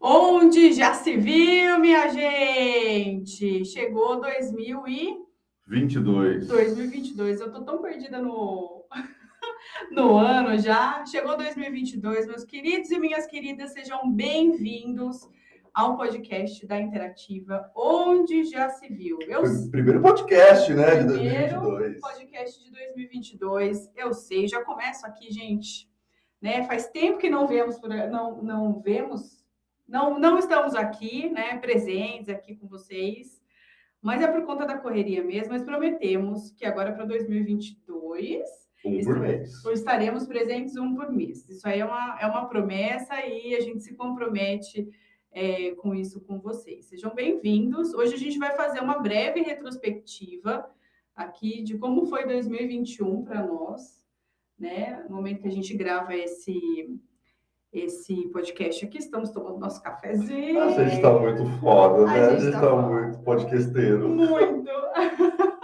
Onde já se viu, minha gente? Chegou 2000 e 22. 2022. Eu tô tão perdida no no ano já. Chegou 2022, meus queridos e minhas queridas, sejam bem-vindos ao podcast da Interativa, onde já se viu. Eu primeiro podcast, né, de primeiro 2022. podcast de 2022. Eu sei, já começo aqui, gente, né? Faz tempo que não vemos não não vemos não, não estamos aqui, né, presentes aqui com vocês, mas é por conta da correria mesmo. Mas prometemos que agora para 2022 um por mês. estaremos presentes um por mês. Isso aí é uma, é uma promessa e a gente se compromete é, com isso com vocês. Sejam bem-vindos. Hoje a gente vai fazer uma breve retrospectiva aqui de como foi 2021 para nós, né? No momento que a gente grava esse esse podcast aqui. Estamos tomando nosso cafezinho. A gente está muito foda, né? A gente está tá muito podcasteiro. Muito!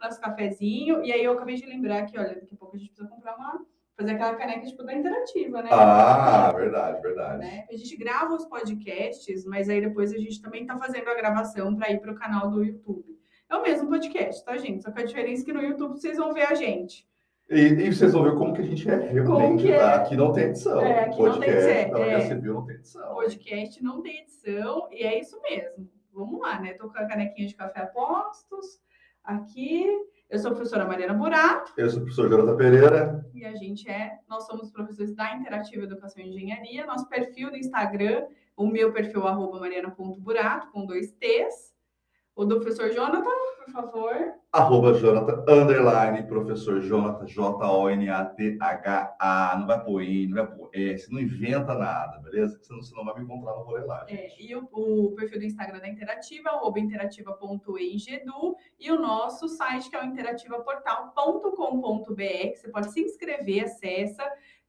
nosso cafezinho. E aí eu acabei de lembrar que, olha, daqui a pouco a gente precisa comprar uma. Fazer aquela caneca tipo da interativa, né? Ah, verdade, verdade. Né? A gente grava os podcasts, mas aí depois a gente também está fazendo a gravação para ir para o canal do YouTube. É o mesmo podcast, tá, gente? Só que a diferença é que no YouTube vocês vão ver a gente. E, e, vocês vão ver como que a gente é realmente, que é? Tá? Aqui não tem edição. É, aqui Podcast, não tem, é, civil não tem edição. Podcast não tem edição, e é isso mesmo. Vamos lá, né? Tô com a canequinha de café a postos. Aqui, eu sou a professora Mariana Burato. Eu sou o professor Jonathan Pereira. E a gente é, nós somos professores da Interativa Educação e Engenharia. Nosso perfil do Instagram, o meu perfil, arroba mariana.burato, com dois T's. O do professor Jonathan, por favor. Arroba Jonathan, underline, professor Jonathan, J-O-N-A-T-H-A. Não vai pôr I, não vai pôr S, não inventa nada, beleza? Senão você não vai me encontrar no rolê lá. É, e o, o, perfil do Instagram da Interativa, arroba interativa.engedu. E o nosso site, que é o interativaportal.com.br. Você pode se inscrever, acessa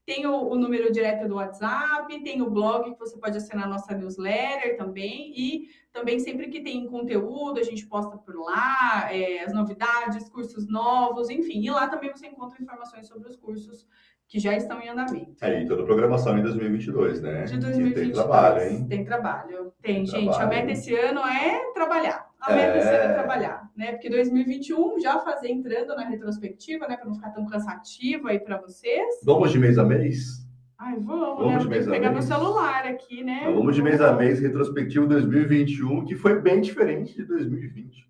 tem o, o, número direto do WhatsApp, tem o blog que você pode assinar a nossa newsletter também, e também sempre que tem conteúdo, a gente posta por lá, é, as novidades, cursos novos, enfim. E lá também você encontra informações sobre os cursos que já estão em andamento. É, e toda a programação em 2022, né? De 2022. tem trabalho, hein? Tem trabalho. Tem, tem gente. Trabalho. A meta esse ano é trabalhar. A meta é... ano é trabalhar, né? Porque 2021 já fazer entrando na retrospectiva, né? Para não ficar tão cansativo aí para vocês. Vamos de mês a mês? Ai, vamos, vamos né? de mês a pegar mês. meu celular aqui, né? Então, vamos de mês a mês, retrospectivo 2021, que foi bem diferente de 2020.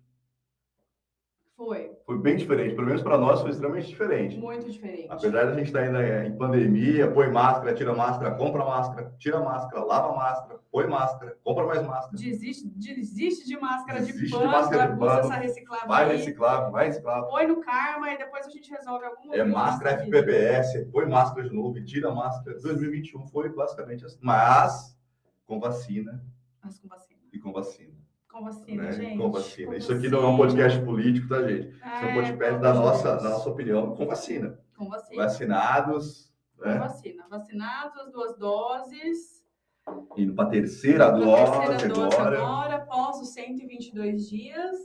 Foi. Foi bem diferente, pelo menos para nós foi extremamente diferente. Muito diferente. Apesar de a gente estar tá ainda em pandemia, põe máscara, tira máscara, compra máscara, tira máscara, lava máscara, põe máscara, compra mais máscara. Desiste, desiste de máscara desiste de pano, de máscara de pano, essa reciclável vai aí, reciclável, vai reciclável. Põe no karma e depois a gente resolve algum É máscara FPPS, põe máscara de novo tira máscara. 2021 foi basicamente assim, mas com vacina. Mas com vacina. E com vacina. Com vacina, né? gente. Com vacina. Com Isso vacina. aqui não é um podcast político, tá, gente? Isso é, um podcast da nossa, da nossa opinião com vacina. Com vacina. Vacinados. Com né? vacina. Vacinados, as duas doses. Indo para a terceira dose, terceira dose agora. agora, após os 122 dias.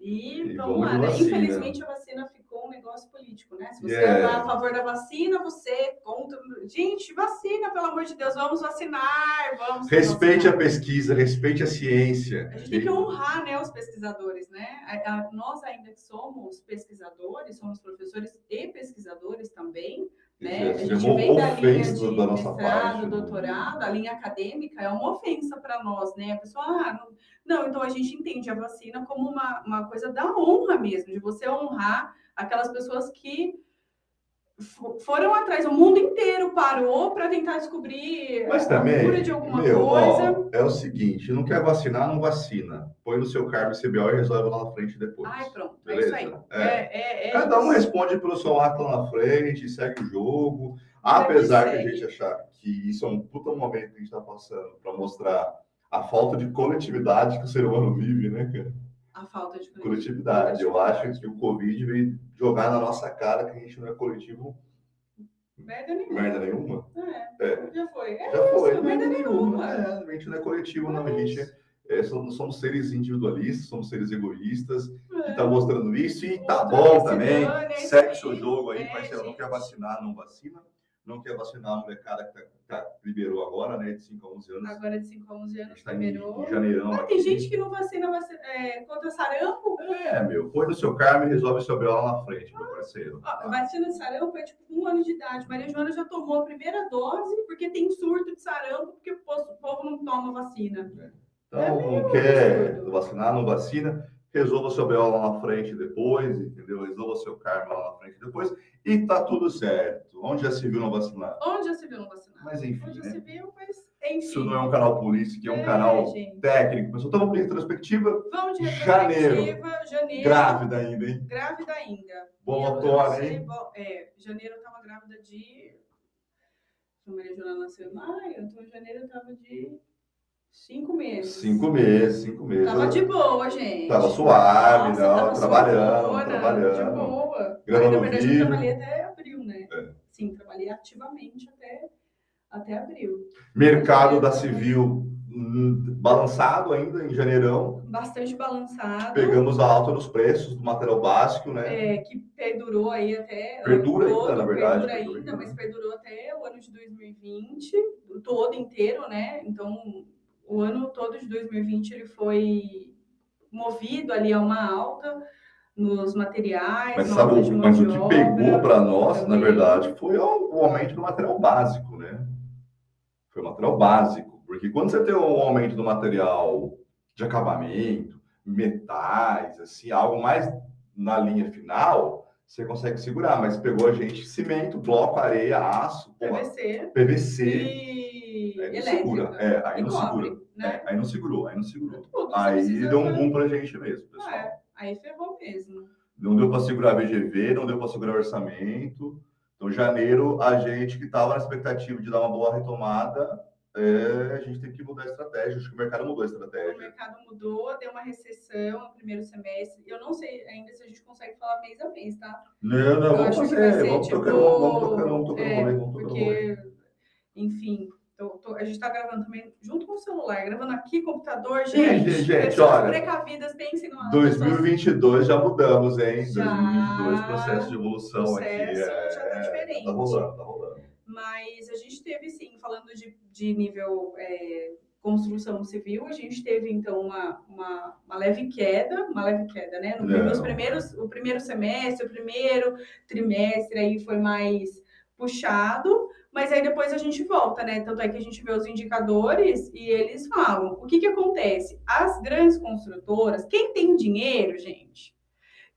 E, e vamos lá, né? Infelizmente a vacina ficou um negócio político, né? Se você yeah. é a favor da vacina, você é contra. Gente, vacina, pelo amor de Deus, vamos vacinar, vamos. Respeite vacinar. a pesquisa, respeite a ciência. A gente tem que honrar, né, os pesquisadores, né? A, a, nós ainda que somos pesquisadores, somos professores e pesquisadores também, né? A gente vem da linha de da mestrado, parte, né? doutorado, a linha acadêmica é uma ofensa para nós, né? A pessoa, ah, não, não, então a gente entende a vacina como uma, uma coisa da honra mesmo, de você honrar aquelas pessoas que foram atrás, o mundo inteiro parou para tentar descobrir Mas também, a cura de alguma meu, coisa. Ó, é o seguinte, não quer vacinar, não vacina. Põe no seu cargo CBO e resolve lá na frente depois. Ai, pronto, Beleza? é isso aí. É. É, é, é Cada um responde pelo seu ato lá na frente, segue o jogo. Apesar de a gente achar que isso é um puta momento que a gente está passando para mostrar a falta de coletividade que o ser humano vive, né, cara? A falta de coletividade. Eu acho que o Covid veio jogar na nossa cara que a gente não é coletivo. Merda nenhuma. Merda nenhuma? É. é. Já foi. É Já isso, foi. Merda nenhuma. É, a gente não é coletivo, não. A gente é, somos, somos, seres individualistas, somos seres egoístas, é. que tá mostrando isso e tá bom também. Segue seu jogo aí, é, parceiro. Não quer vacinar, não vacina. Não quer vacinar a molecada que tá, tá, liberou agora, né? De 5 a 11 anos. Agora de 5 a 11 anos tá liberou. Em, em janeirão. Ah, tem gente que não vacina, vacina é, contra sarampo. É, meu. Põe no seu carro e resolve seu B.O. lá na frente, meu parceiro. Ah, vacina de sarampo é tipo um ano de idade. Maria Joana já tomou a primeira dose porque tem surto de sarampo, porque o povo não toma vacina. É. Então, é não quer vacinar, não vacina resolva seu BO lá na frente depois, entendeu? Resolva seu karma lá na frente depois e tá tudo certo. Onde já se viu não vacinar? Onde já se viu não vacinar? Mas enfim, Onde né? já se viu, mas enfim. Isso não é um canal polícia, que é um é, canal gente. técnico. Mas então vamos de retrospectiva. Vamos de retrospectiva. Janeiro. janeiro. Grávida ainda, hein? Grávida ainda. Boa motora, hein? É, janeiro eu tava grávida de... A Maria Joana nasceu em maio, então janeiro eu tava de Cinco meses. Cinco meses, cinco meses. Tava de boa, gente. Tava suave, Nossa, não, tava trabalhando, boa, trabalhando. De boa. Gravando na verdade, eu trabalhei até abril, né? É. Sim, trabalhei ativamente até, até abril. Mercado da Civil hum, balançado ainda em janeirão. Bastante balançado. Pegamos a alta nos preços do material básico, né? É, que perdurou aí até. Perdura todo, ainda, na verdade. Perdura ainda, perdura. mas perdurou até o ano de 2020, todo inteiro, né? Então, o ano todo de 2020 ele foi movido ali a uma alta nos materiais. Mas, sabe, mas o que pegou para nós, também. na verdade, foi o, o, aumento do material básico, né? Foi o material básico. Porque quando você tem um aumento do material de acabamento, metais, assim, algo mais na linha final, você consegue segurar. Mas pegou a gente cimento, bloco, areia, aço, PVC. PVC. E aí não segura. É, aí não cobre, segura. Né? É, aí não segurou, aí não segurou. Tudo, aí deu um boom pra gente mesmo, pessoal. É, aí ferrou mesmo. Não deu para segurar VGV, não deu para segurar orçamento. Então, janeiro, a gente que estava na expectativa de dar uma boa retomada, é, a gente tem que mudar a estratégia. Acho que o mercado mudou a estratégia. O mercado mudou, deu uma recessão no primeiro semestre. Eu não sei ainda se a gente consegue falar mês a mês, tá? Não, não, Eu vamos fazer. Vamos, tipo, tocando, vamos tocando, vamos tocando, é, vamos tocando. Porque, enfim, Tô, tô, a gente está gravando também junto com o celular, gravando aqui, computador, gente. Gente, gente olha. precavidas, pensem no 2022 já mudamos, hein? Já, 2022, processo de evolução processo aqui. É, já tá diferente. Tá rolando, tá rolando. Mas a gente teve, sim, falando de, de nível é, construção civil, a gente teve, então, uma, uma, uma, leve queda, uma leve queda, né? No, nos primeiros, o primeiro semestre, o primeiro trimestre aí foi mais puxado, mas aí depois a gente volta, né? Tanto é que a gente vê os indicadores e eles falam. O que, que acontece? As grandes construtoras, quem tem dinheiro, gente,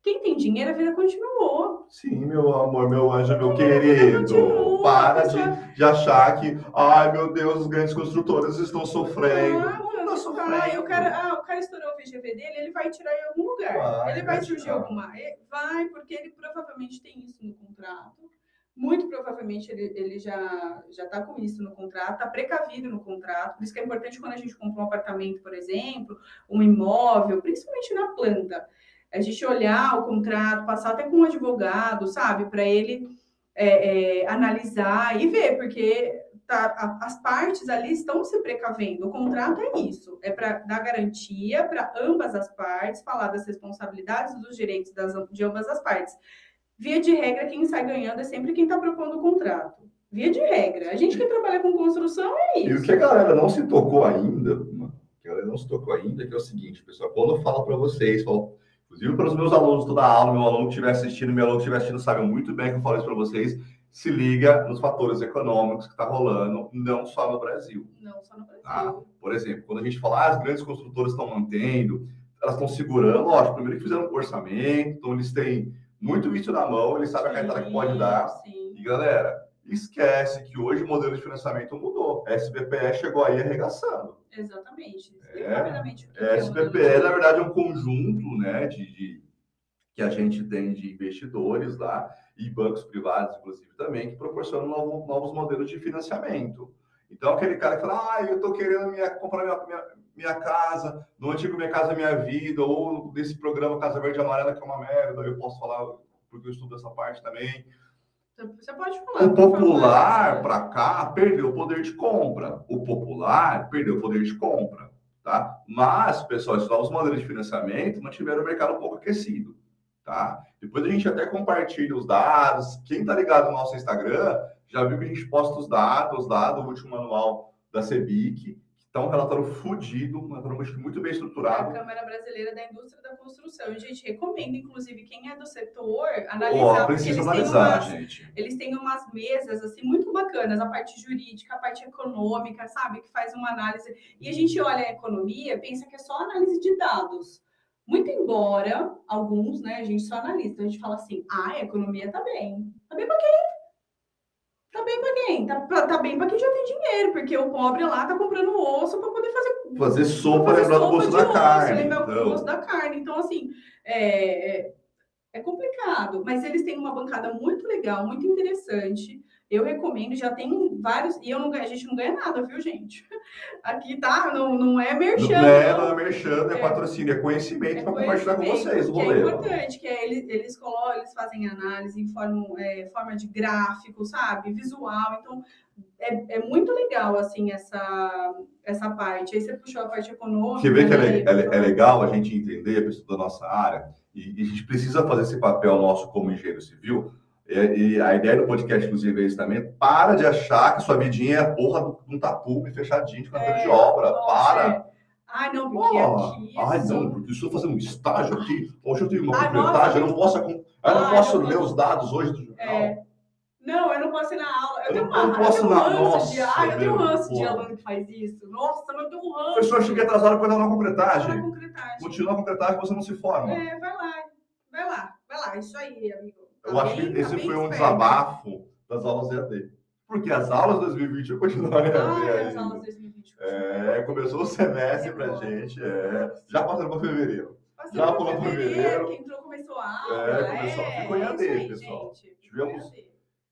quem tem dinheiro, a vida continuou. Sim, meu amor, meu anjo, meu querido. Continua, para de, de achar que, ai meu Deus, os grandes construtoras estão sofrendo. Ah, não sofrendo. Ah, o cara, ah, o cara estourou o VGV dele, ele vai tirar em algum lugar. Vai, ele vai surgir alguma. Vai, porque ele provavelmente tem isso no contrato muito provavelmente ele, ele já já está com isso no contrato, está precavido no contrato. Por isso que é importante quando a gente compra um apartamento, por exemplo, um imóvel, principalmente na planta, a gente olhar o contrato, passar até com um advogado, sabe, para ele é, é, analisar e ver, porque tá, a, as partes ali estão se precavendo. O contrato é isso, é para dar garantia para ambas as partes, falar das responsabilidades dos direitos das, de ambas as partes. Via de regra, quem sai ganhando é sempre quem está propondo o contrato. Via de regra. A gente que trabalha com construção é isso. E o que a galera não se tocou ainda, que a galera não se tocou ainda, que é o seguinte, pessoal, quando eu falo para vocês, falo, inclusive para os meus alunos toda a aula, meu aluno que estiver assistindo, meu aluno que estiver assistindo, sabe muito bem que eu falo isso para vocês, se liga nos fatores econômicos que está rolando, não só no Brasil. Não só no Brasil. Tá? Por exemplo, quando a gente fala, ah, as grandes construtoras estão mantendo, elas estão segurando, lógico, primeiro que fizeram um orçamento, então eles têm muito vídeo na mão, ele sabe a cartada que pode dar. Sim. E galera, esquece que hoje o modelo de financiamento mudou. A SBPE chegou aí arregaçando. Exatamente. É, SBPE, na verdade, é um conjunto né, de, de, que a gente tem de investidores lá, e bancos privados, inclusive, também, que proporcionam novo, novos modelos de financiamento. Então, aquele cara que fala, ah, eu estou querendo minha, comprar minha, minha, minha, casa, no antigo Minha Casa Minha Vida, ou desse programa Casa Verde e Amarela, que é uma merda, eu posso falar, porque eu estudo essa parte também. Você pode falar. O popular, para cá, perdeu o poder de compra. O popular perdeu o poder de compra. Tá? Mas, pessoal, esses novos modelos de financiamento mantiveram o mercado um pouco aquecido. Tá? Depois a gente até compartilha os dados. Quem está ligado no nosso Instagram Já viu que a gente posta os dados lá do último manual da CEBIC, Tá um relatório fudido, um relatório muito bem estruturado. A Câmara Brasileira da Indústria da Construção. E, gente, recomendo, inclusive, quem é do setor, analisar. Oh, precisa eles analisar, têm umas, gente. Eles têm umas mesas, assim, muito bacanas. A parte jurídica, a parte econômica, sabe? Que faz uma análise. E a gente olha a economia, pensa que é só análise de dados. Muito embora, alguns, né, a gente só analisa. Então, a gente fala assim, ah, a economia tá bem. Tá bem pra quem? Tá bem para quem? Tá, tá bem para quem já tem dinheiro, porque o pobre lá tá comprando osso para poder fazer. Fazer sopa, lembrar do bolso da osso, carne. Lembrar então. do bolso da carne. Então, assim, é, é, é complicado, mas eles têm uma bancada muito legal, muito interessante. Eu recomendo, já tem vários, e eu não, a gente não ganha nada, viu, gente? Aqui tá, não, não é merchan. Não é, não é merchan, é, é patrocínio, é conhecimento é para compartilhar com vocês. Que é importante, que é, eles, eles colocam, eles fazem análise em forma, é, forma de gráfico, sabe? Visual. Então, é, é muito legal, assim, essa, essa parte. Aí você puxou a parte econômica. Você vê que é, é, é legal a gente entender a pessoa da nossa área, e, e a gente precisa fazer esse papel nosso como engenheiro civil, e, e, a ideia do podcast, inclusive, é isso também. Para de achar que sua vidinha é a porra de um tapume fechadinho de canteiro é, de obra. Nossa, para. É. Ai, não, porque oh, aqui. Ai, não, porque estou fazendo um estágio aqui. Hoje eu tenho uma propriedade, eu não posso, eu não posso ler os dados hoje do jornal. É. Não, eu não posso ir na aula. Eu, eu tenho uma eu posso eu tenho um ranço de, ah, eu tenho um ranço de aluno que faz isso. Nossa, mas eu tenho um ranço. Professor, cheguei atrasado para dar uma concretagem. concretagem. Continua a concretagem, você não se forma. É, vai lá, vai lá, vai lá. Isso aí, amigo. Eu acho que esse foi um desabafo das aulas EAD. Porque as aulas 2020 eu continuo EAD ah, As aulas 2020. É, começou o semestre pra gente, é, já passando para fevereiro. Passando já pulou para fevereiro. Quem entrou começou a aula. É, começou, é, ficou em AD, aí, pessoal. Gente, Tivemos,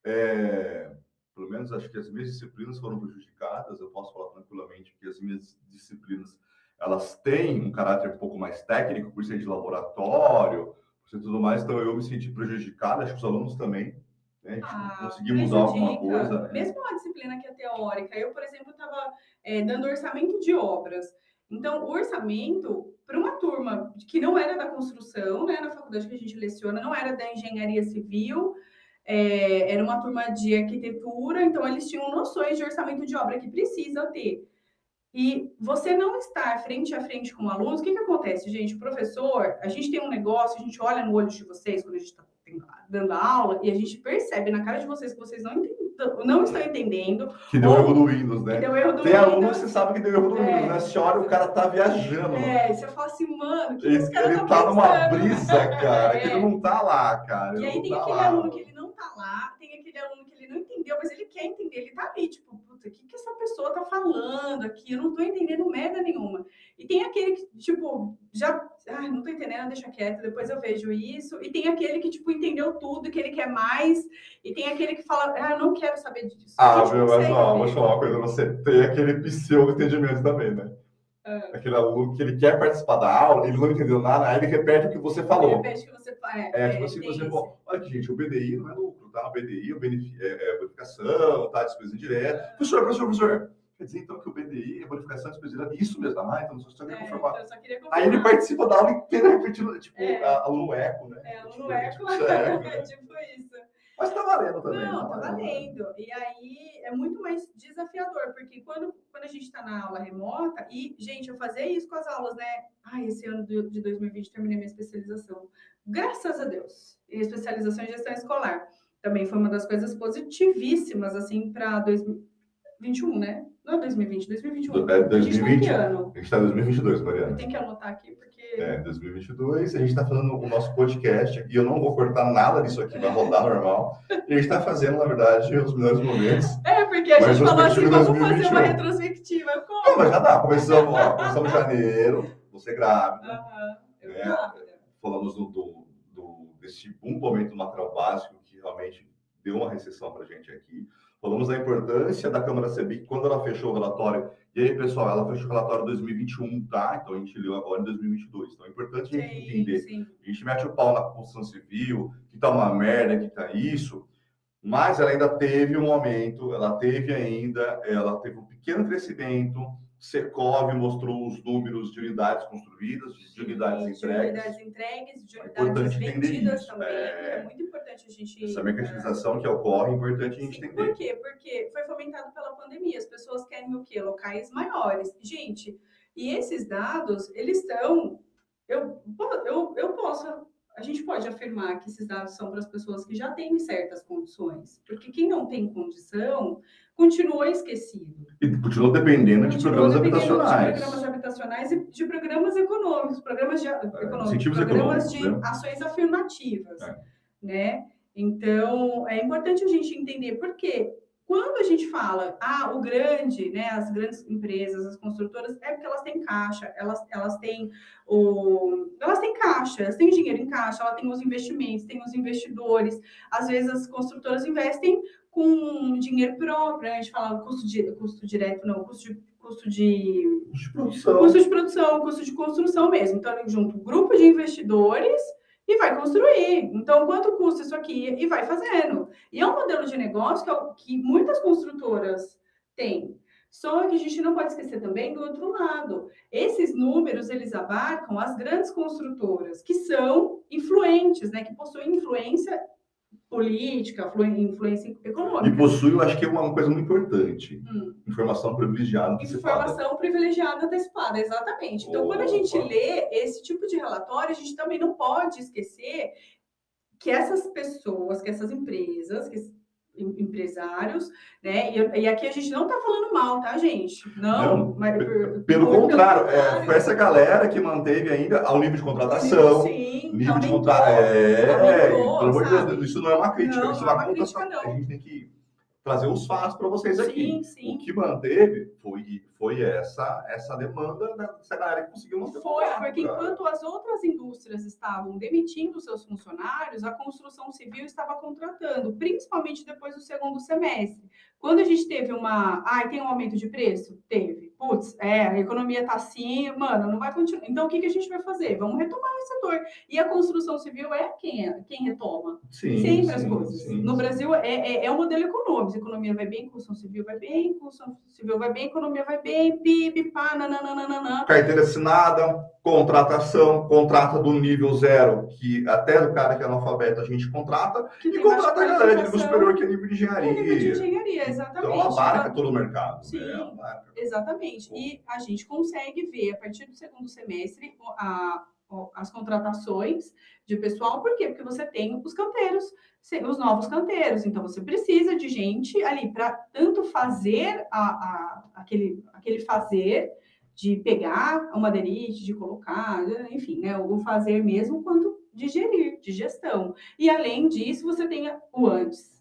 é, pelo menos acho que as minhas disciplinas foram prejudicadas. Eu posso falar tranquilamente que as minhas disciplinas elas têm um caráter um pouco mais técnico, por ser de laboratório, e tudo mais, então eu me senti prejudicado, acho que os alunos também, né? Ah, conseguir mudar alguma coisa. Né? Mesmo uma disciplina que é teórica, eu, por exemplo, estava é, dando orçamento de obras. Então, o orçamento, para uma turma que não era da construção, né, na faculdade que a gente leciona, não era da engenharia civil, é, era uma turma de arquitetura, então eles tinham noções de orçamento de obra que precisa ter. E você não estar frente a frente com alunos, o que, que acontece, gente? O professor, a gente tem um negócio, a gente olha no olho de vocês quando a gente está dando aula e a gente percebe na cara de vocês que vocês não, entendem, não estão entendendo. Que deu ou, erro do Windows, né? Que deu erro do Tem Windows. aluno que você sabe que deu erro do é, Windows, né? Você olha, o cara tá viajando. É, você fala assim, mano, que ele, esse cara ele tá, tá numa brisa, cara, é. que ele não tá lá, cara. E aí tem tá aquele lá. aluno que ele não tá lá, tem aquele aluno que ele não entendeu, mas ele quer entender, ele tá ali, tipo, puta, o que, que essa pessoa tá falando aqui? Eu não tô entendendo merda nenhuma. E tem aquele que, tipo, já, ah, não tô entendendo, deixa quieto, depois eu vejo isso. E tem aquele que, tipo, entendeu tudo, que ele quer mais. E tem aquele que fala, ah, eu não quero saber disso. Ah, viu, mas ó, vou te falar uma coisa, você tem aquele pseudo entendimento também, né? Ah. Aquele aluno que ele quer participar da aula, ele não entendeu nada, aí ele repete o que você falou. Repete o que você é, é, tipo assim, você falou, olha aqui, gente, o BDI não é lucro, tá? O BDI é, benef... é, é bonificação, tá? Despesa indireta. É. Professor, professor, professor. Quer dizer, então, que o BDI é bonificação, despesa indireta, isso mesmo, ah, então só queria é, confirmar. Então, só queria confirmar. Aí ele participa da aula inteira repetindo, tipo, é. aluno eco, né? É, aluno tipo, eco, tipo, é, tipo isso. Mas tá valendo também. Não, tá, tá valendo. E aí é muito mais desafiador, porque quando, quando a gente está na aula remota, e, gente, eu fazia isso com as aulas, né? Ai, esse ano de 2020 terminei minha especialização. Graças a Deus. Em especialização em gestão escolar. Também foi uma das coisas positivíssimas, assim, para 2021, né? Não é 2020, 2021. É 2020. A gente está em 2022, Mariana. Tem que anotar aqui, porque. É, 2022. A gente está fazendo o nosso podcast aqui. Eu não vou cortar nada disso aqui, vai rodar normal. E a gente está fazendo, na verdade, os melhores momentos. É, porque a gente falou assim: vamos 2021. fazer uma retrospectiva. Como? Não, mas já dá. Começamos, ó, começamos janeiro, você grávida. Aham, eu né? grávida. Falamos do, do, do, desse um momento do material básico que realmente deu uma recessão para a gente aqui. Falamos da importância da Câmara CEBIC quando ela fechou o relatório. E aí, pessoal, ela fechou o relatório em 2021, tá? Então a gente leu agora em 2022. Então é importante a gente entender. Sim. A gente mete o pau na construção civil, que tá uma merda, que tá isso. Mas ela ainda teve um momento, ela teve ainda, ela teve um pequeno crescimento Secov mostrou os números de unidades construídas, de unidades entregues. De unidades entregues, de é unidades é vendidas também. É... é... muito importante a gente. Essa mecanização que ocorre é importante a gente entender. Por quê? Porque foi fomentado pela pandemia. As pessoas querem o quê? Locais maiores. Gente, e esses dados, eles estão. Eu, eu, eu posso a gente pode afirmar que esses dados são para as pessoas que já têm certas condições, porque quem não tem condição continua esquecido. E continua dependendo de programas dependendo habitacionais. De programas habitacionais e de programas econômicos, programas de, é, econômicos, programas de né? ações afirmativas, é. né? Então, é importante a gente entender por quê quando a gente fala, ah, o grande, né, as grandes empresas, as construtoras, é porque elas têm caixa, elas, elas têm o, elas têm caixa, elas têm dinheiro em caixa, elas têm os investimentos, têm os investidores. Às vezes as construtoras investem com dinheiro próprio, né? a gente fala custo, de, custo direto, não, custo de custo de, de produção, custo de produção, custo de construção mesmo. Então, junto grupo de investidores e vai construir. Então, quanto custa isso aqui? E vai fazendo. E é um modelo de negócio que, é que muitas construtoras têm. Só que a gente não pode esquecer também do outro lado. Esses números, eles abarcam as grandes construtoras, que são influentes, né? Que possuem influência política, influência econômica. E possui, eu acho que é uma coisa muito importante. Hum. Informação privilegiada. Informação privilegiada antecipada, exatamente. Então, quando a gente lê esse tipo de relatório, a gente também não pode esquecer que essas pessoas, que essas empresas, que empresários, né? E, e, aqui a gente não está falando mal, tá, gente? Não, não mas, pelo contrário, é, foi essa galera que manteve ainda ao nível de contratação, sim, nível de contratação. É, pelo amor de Deus, isso não é uma crítica, não, isso é uma, uma crítica, não. A gente tem que trazer os fatos para vocês aqui. Sim, sim. O que manteve foi, foi essa, essa demanda dessa galera que conseguiu manter Foi, porque enquanto as outras indústrias estavam demitindo seus funcionários, a construção civil estava contratando, principalmente depois do segundo semestre. Quando a gente teve uma. Ah, tem um aumento de preço? Teve. Putz, é, a economia está assim, mano, não vai continuar. Então, o que, que a gente vai fazer? Vamos retomar o setor. E a construção civil é quem, é, quem retoma sim, sempre sim, as coisas. Sim, no Brasil, é, é, é, o modelo econômico. Economia vai bem, construção civil vai bem, construção civil vai bem, economia vai bem, PIB, pá, nananana. Carteira assinada, contratação, contrata do nível zero, que até do cara que é analfabeto a gente contrata, que e contrata a galera de nível superior, que é nível de engenharia. É nível de engenharia, exatamente. Então, abarca todo o mercado. Né? Sim, né? exatamente. E a gente consegue ver, a partir do segundo semestre, a, as contratações de pessoal, por quê? Porque você tem os canteiros, os novos canteiros, então você precisa de gente ali para tanto fazer a, a, aquele, aquele fazer de pegar a madeirite, de colocar, enfim, né, o fazer mesmo, quanto de gerir, de gestão. E além disso, você tem o antes.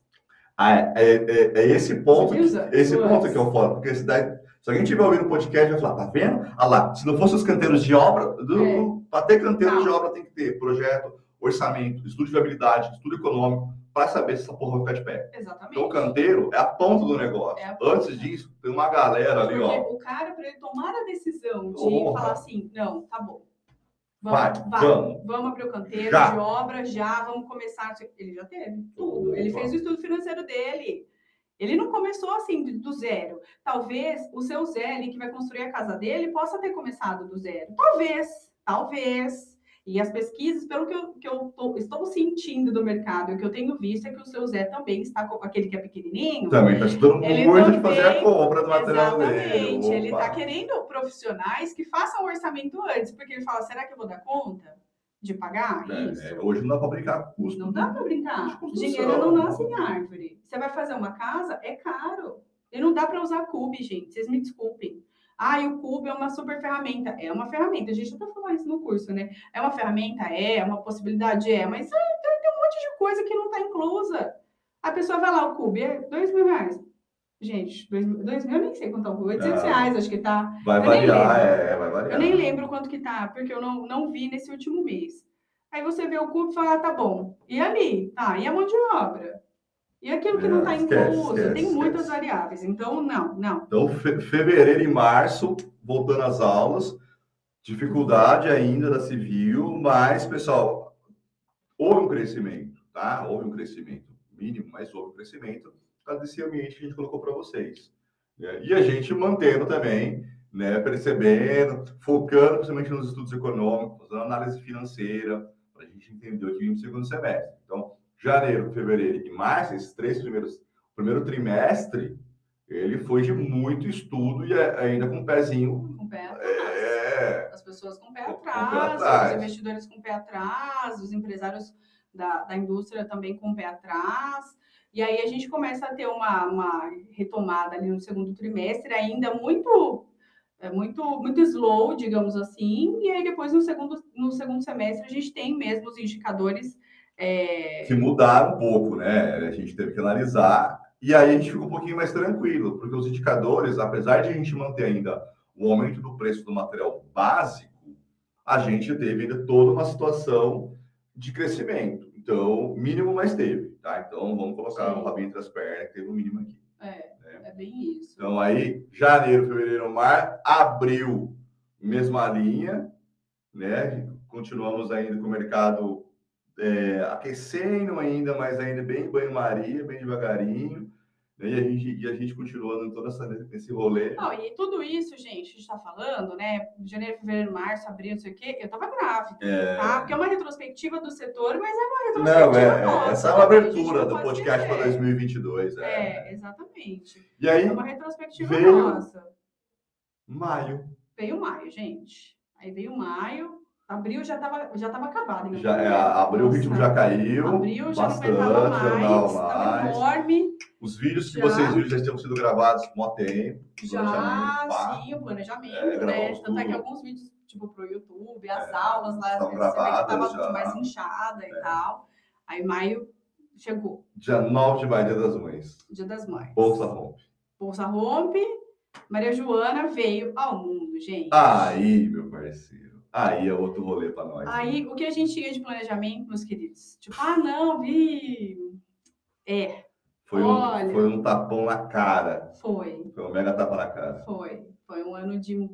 É, é, é esse ponto, que, esse ponto que eu falo, porque se, daí, se alguém estiver ouvindo o podcast, vai falar, tá vendo? Ah lá, se não fosse os canteiros de obra, é. para ter canteiro de obra tem que ter projeto, orçamento, estudo de viabilidade, estudo econômico, para saber se essa porra vai ficar de pé. Exatamente. Então, o canteiro é a ponta do negócio. É ponta. Antes disso, tem uma galera ali, Porque ó. O cara, para ele tomar a decisão de oh, falar assim, não, tá bom. Vamos, vai, vai, vamos. Vamos abrir o canteiro já. de obra, já, vamos começar. Ele já teve tudo. Ele fez o estudo financeiro dele. Ele não começou assim do zero. Talvez o seu Zé que vai construir a casa dele possa ter começado do zero. Talvez, talvez. E as pesquisas, pelo que eu, que eu tô, estou sentindo do mercado, o que eu tenho visto é que o seu Zé também está com aquele que é pequenininho. Também está estudando muito de fazer a compra do material Exatamente. Ele está querendo profissionais que façam o orçamento antes, porque ele fala: será que eu vou dar conta? de pagar é, isso. É, hoje não dá para brincar com custo. Não dá para brincar. Dinheiro não nasce em árvore. Você vai fazer uma casa, é caro. E não dá para usar cube, gente. Vocês me desculpem. Ah, o Cube é uma super ferramenta. É uma ferramenta, a gente até falou isso no curso, né? É uma ferramenta? É, é uma possibilidade? É, mas é, tem um monte de coisa que não está inclusa. A pessoa vai lá, o Cube é dois mil reais. Gente, dois, dois mil eu nem sei quanto é o Cube, 800 ah, reais, acho que tá. Vai eu variar, é, vai variar. Eu nem lembro quanto que tá, porque eu não, não vi nesse último mês. Aí você vê o Cube e fala, ah, tá bom. E ali? Tá, e a mão de obra? E aquilo que não está incluso, esquece, tem muitas esquece. variáveis. Então, não, não. Então, fe fevereiro e março, voltando às aulas, dificuldade ainda da civil, mas, pessoal, houve um crescimento, tá? Houve um crescimento mínimo, mas houve um crescimento desse ambiente que a gente colocou para vocês. E a gente mantendo também né, percebendo, focando principalmente nos estudos econômicos, na análise financeira, para a gente entender o que vem no segundo semestre. Então, janeiro, fevereiro e março, esses três primeiros, primeiro trimestre, ele foi de muito estudo e ainda com um pezinho. Com pé atrás. É, as pessoas com pé atrás, com pé atrás, os investidores com pé atrás, os empresários da, da indústria também com pé atrás. E aí a gente começa a ter uma, uma retomada ali no segundo trimestre, ainda muito é muito muito slow, digamos assim, e aí depois no segundo, no segundo semestre a gente tem mesmo os indicadores é... que mudaram um pouco, né? A gente teve que analisar e aí a gente ficou um pouquinho mais tranquilo, porque os indicadores, apesar de a gente manter ainda o aumento do preço do material básico, a gente teve ainda toda uma situação de crescimento. Então, mínimo, mas teve, tá? Então, vamos colocar o rabinho entre as pernas, que teve o um mínimo aqui. É, né? é bem isso. Então, aí, janeiro, fevereiro, mar, abril, mesma linha, né? Continuamos ainda com o mercado é, aquecendo ainda, mas ainda bem banho-maria, bem devagarinho. Né? E a gente, e a gente continuando toda essa, esse rolê. Não, e tudo isso, gente, a gente está falando, né? Janeiro, fevereiro, março, abril, não sei o quê, eu estava grávida, é... tá? Porque é uma retrospectiva do setor, mas é uma retrospectiva não, é, nossa. Essa é uma abertura do podcast para 2022. É. é, exatamente. E aí, é uma retrospectiva veio nossa. Maio. Veio maio, gente. Aí veio maio, Abril já estava já tava acabado. Já, é, abril o ritmo já caiu. Abril já bastante, não mais, enorme. Os vídeos que já. vocês viram já tinham sido gravados há tempo. Já, sim, o planejamento, é, né? Tanto tudo. é que alguns vídeos, tipo, para o YouTube, as é, aulas lá, você gravadas, que estava mais inchada e é. tal. Aí maio chegou. Dia 9 de maio, dia das mães. Dia das mães. Bolsa rompe. Bolsa rompe. Maria Joana veio ao mundo, gente. Aí, meu parceiro. Aí é outro rolê para nós. Aí, né? o que a gente tinha de planejamento, meus queridos? Tipo, ah, não, vi. É. Foi, Olha, um, foi um tapão na cara. Foi. Foi um mega tapa na cara. Foi. Foi um ano de.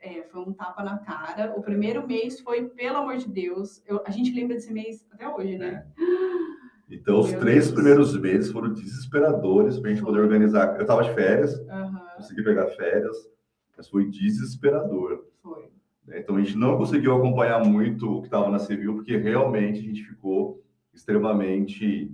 É, foi um tapa na cara. O primeiro mês foi, pelo amor de Deus. Eu, a gente lembra desse mês até hoje, né? É. Então, os Meu três Deus. primeiros meses foram desesperadores para a gente foi. poder organizar. Eu estava de férias, uhum. consegui pegar férias, mas foi desesperador. Foi. Né? Então a gente não conseguiu acompanhar muito o que estava na Civil, porque realmente a gente ficou extremamente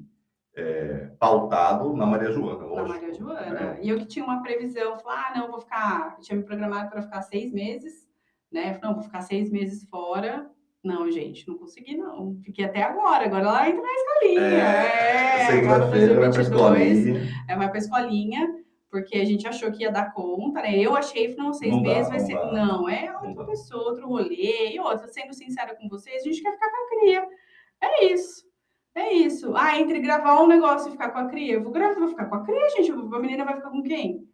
é, pautado na Maria Joana. Lógico, na Maria Joana. Né? E eu que tinha uma previsão, falei, ah, não, vou ficar, eu tinha me programado para ficar seis meses, né? Falei, não, vou ficar seis meses fora. Não, gente, não consegui, não. Fiquei até agora. Agora ela entra na escolinha. É, é segunda-feira vai para escolinha. É, vai para escolinha porque a gente achou que ia dar conta, né? Eu achei, não, seis não meses dá, vai não ser. Dá. Não, é outra pessoa, outro rolê. E outra, sendo sincera com vocês, a gente quer ficar com a cria. É isso. É isso. Ah, entre gravar um negócio e ficar com a cria, eu vou gravar, vou ficar com a cria, gente. A menina vai ficar com quem?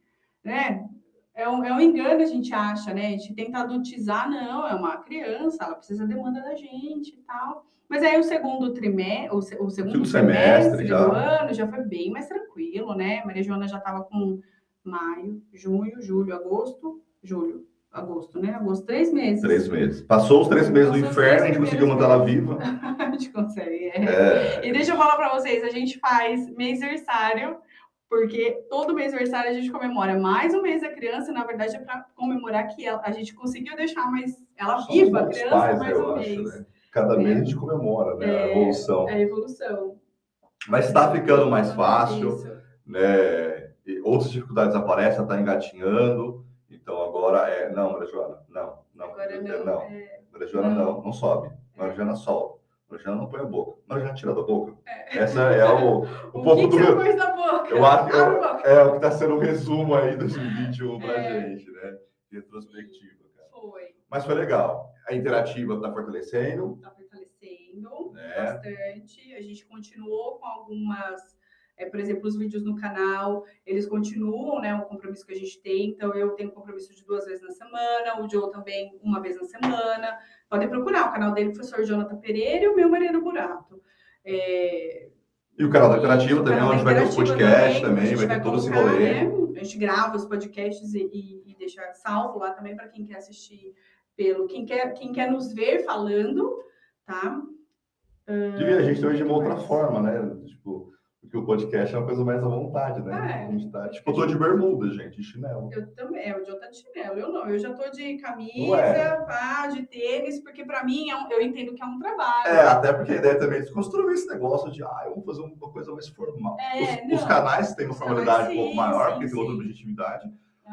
Né? É um, é um engano, a gente acha, né? A gente tenta adultizar, não, é uma criança, ela precisa da demanda da gente e tal. Mas aí o segundo trimestre, o, segundo semestre já. do ano já foi bem mais tranquilo, né? Maria Joana já estava com maio, junho, julho, agosto, julho, agosto, né? Agosto, três meses. Três meses. Passou os três meses Passou do inferno, a gente conseguiu manter ela viva. a gente consegue, é. é. E deixa eu falar para vocês, a gente faz mêsversário, porque todo mêsversário a gente comemora mais um mês da criança, na verdade é para comemorar que ela, a gente conseguiu deixar mais ela Somos viva, a criança, pais, mais um acho, mês. Né? cada mês a gente comemora né, é, a evolução. A evolução. Mas está ficando mais fácil, né? Outras dificuldades aparecem, está engatinhando. Então agora é. Não, Maria Joana, não, não. Agora não. não. É... Maria Joana não, não sobe. Maria Joana sobe. Maria Joana não põe a boca. Maria Joana tira da boca. É. Essa é o, o, o pouco do. Meu... Coisa da boca? Eu acho é, é o que está sendo o um resumo aí de 2021 para a é. gente, né? Retrospectiva. Cara. Foi. Mas foi legal. A interativa está fortalecendo. Está fortalecendo é. bastante. A gente continuou com algumas, é, por exemplo, os vídeos no canal, eles continuam, né? O compromisso que a gente tem. Então, eu tenho compromisso de duas vezes na semana, o Joe também uma vez na semana. Podem procurar o canal dele, professor Jonathan Pereira, e o meu Mariano Burato. É... E o canal da Interativa também, onde vai ter os podcasts também, também vai ter todo esse rolê. Né? A gente grava os podcasts e, e, e deixa salvo lá também para quem quer assistir pelo quem quer, quem quer nos ver falando, tá? Devia a gente também de uma outra forma, né? Tipo, Porque o podcast é uma coisa mais à vontade, né? É, a gente tá, tipo, eu tô de bermuda, gente, de chinelo. Eu também, é, o Joe tá de chinelo. Eu não, eu já tô de camisa, pá, de tênis, porque pra mim é um, eu entendo que é um trabalho. É, até porque a ideia também é desconstruir esse negócio de, ah, eu vou fazer uma coisa mais formal. É, os, os, canais têm uma formalidade sim, um pouco maior, sim, porque tem outra objetividade.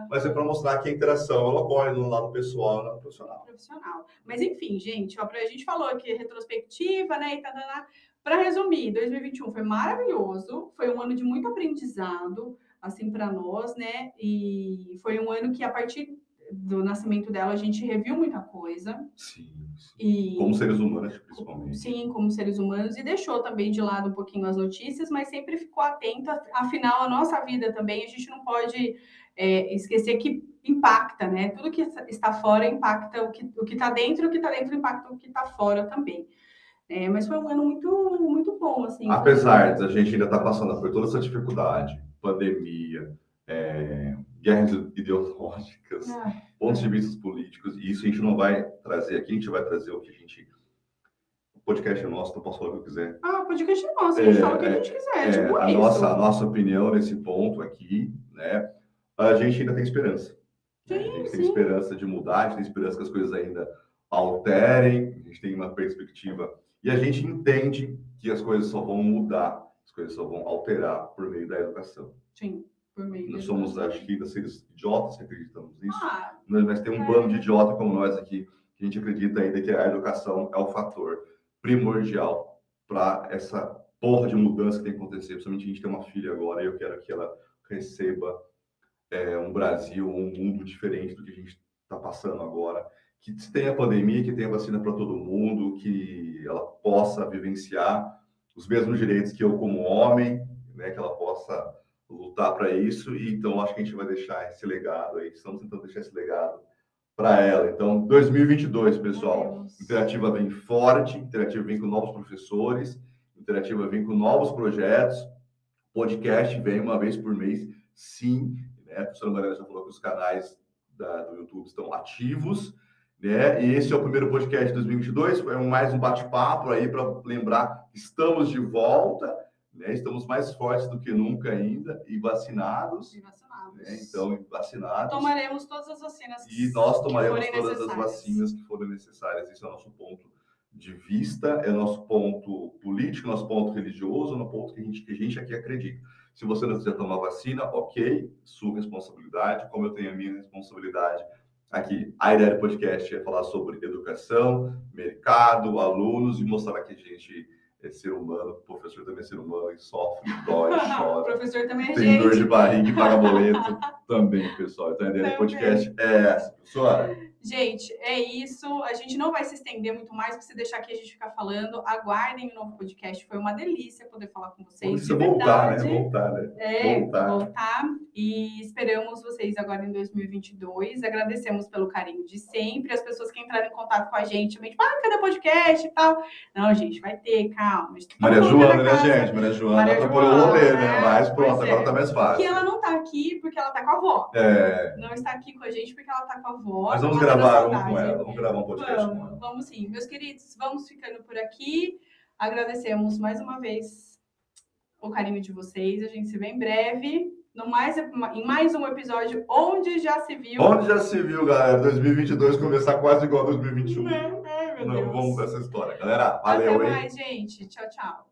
Mas é para mostrar que a interação ela ocorre no lado pessoal e no lado profissional. Profissional. Mas enfim, gente, ó, a gente falou aqui retrospectiva, né? E tá, tá, tá. Para resumir, 2021 foi maravilhoso, foi um ano de muito aprendizado, assim, para nós, né? E foi um ano que, a partir do nascimento dela, a gente reviu muita coisa. Sim. sim. E... Como seres humanos, principalmente. Sim, como seres humanos, e deixou também de lado um pouquinho as notícias, mas sempre ficou atento. Afinal, a nossa vida também, a gente não pode é, esquecer que impacta, né? Tudo que está fora impacta o que o está dentro, o que está dentro impacta o que está fora também. É, mas foi um ano muito, muito bom, assim. Apesar da gente ainda estar tá passando por toda essa dificuldade, pandemia, é, guerras ideológicas, ah, pontos de vista políticos, e isso a gente não vai trazer aqui, a gente vai trazer o que a gente... O podcast é nosso, então posso falar o que eu quiser. Ah, o podcast é nosso, a gente é, fala o que a gente quiser, é, tipo a isso. Nossa, a nossa opinião nesse ponto aqui, né, a gente ainda tem esperança. Sim, a gente sim. tem esperança de mudar, a gente tem esperança que as coisas ainda alterem, a gente tem uma perspectiva e a gente entende que as coisas só vão mudar, as coisas só vão alterar por meio da educação. Sim, por meio Nós somos, acho que, seres idiotas que acreditamos nisso. Ah, mas tem um é. bando de idiota como nós aqui, que a gente acredita ainda que a educação é o fator primordial para essa porra de mudança que tem que acontecer. Principalmente a gente tem uma filha agora e eu quero que ela receba é, um Brasil, um mundo diferente do que a gente está passando agora que tenha pandemia, que tenha vacina para todo mundo, que ela possa vivenciar os mesmos direitos que eu como homem, né, que ela possa lutar para isso. E então acho que a gente vai deixar esse legado aí. Estamos tentando deixar esse legado para ela. Então, 2022, pessoal, Interativa vem forte, Interativa vem com novos professores, Interativa vem com novos projetos, podcast vem uma vez por mês, sim. Né? A professora Mariana já falou que os canais da, do YouTube estão ativos. Né? E esse é o primeiro podcast de 2022, foi mais um bate-papo aí para lembrar que estamos de volta, né? estamos mais fortes do que nunca ainda e vacinados. E vacinados. Né? Então, vacinados. Tomaremos todas as vacinas E nós tomaremos todas as vacinas que forem necessárias. Esse é o nosso ponto de vista, é nosso ponto político, nosso ponto religioso, no ponto que a gente, que a gente aqui acredita. Se você não quiser tomar vacina, ok, sua responsabilidade, como eu tenho a minha responsabilidade aqui. A ideia do podcast é falar sobre educação, mercado, alunos e mostrar que a gente é ser humano, o professor também é ser humano e sofre, dói, chora. o professor também é Tem gente. dor de barriga e paga boleto também, pessoal. Então a ideia do podcast é essa, professora. Gente, é isso. A gente não vai se estender muito mais, para você deixar aqui a gente ficar falando. Aguardem o novo podcast. Foi uma delícia poder falar com vocês. Você voltar, né? Voltar, né? É, voltar. voltar. E esperamos vocês agora em 2022. Agradecemos pelo carinho de sempre. As pessoas que entraram em contato com a gente, também, tipo, ah, cadê o podcast e tal? Não, gente, vai ter, calma. Maria Joana, né, gente? Maria Joana Maria tá por o rolê, né? Mas pronto, agora tá mais fácil. Que ela não tá aqui porque ela tá com a avó. É. Não está aqui com a gente porque ela tá com a avó. Mas vamos gravar um com ela, vamos gravar um podcast vamos, com ela. Vamos sim. Meus queridos, vamos ficando por aqui. Agradecemos mais uma vez o carinho de vocês. A gente se vê em breve. No mais, em mais um episódio onde já se viu. Onde já se viu, galera? 2022 começar quase igual a 2021. É, é, meu Não, Deus. vamos essa história. Galera, valeu, Até hein? mais, gente. Tchau, tchau.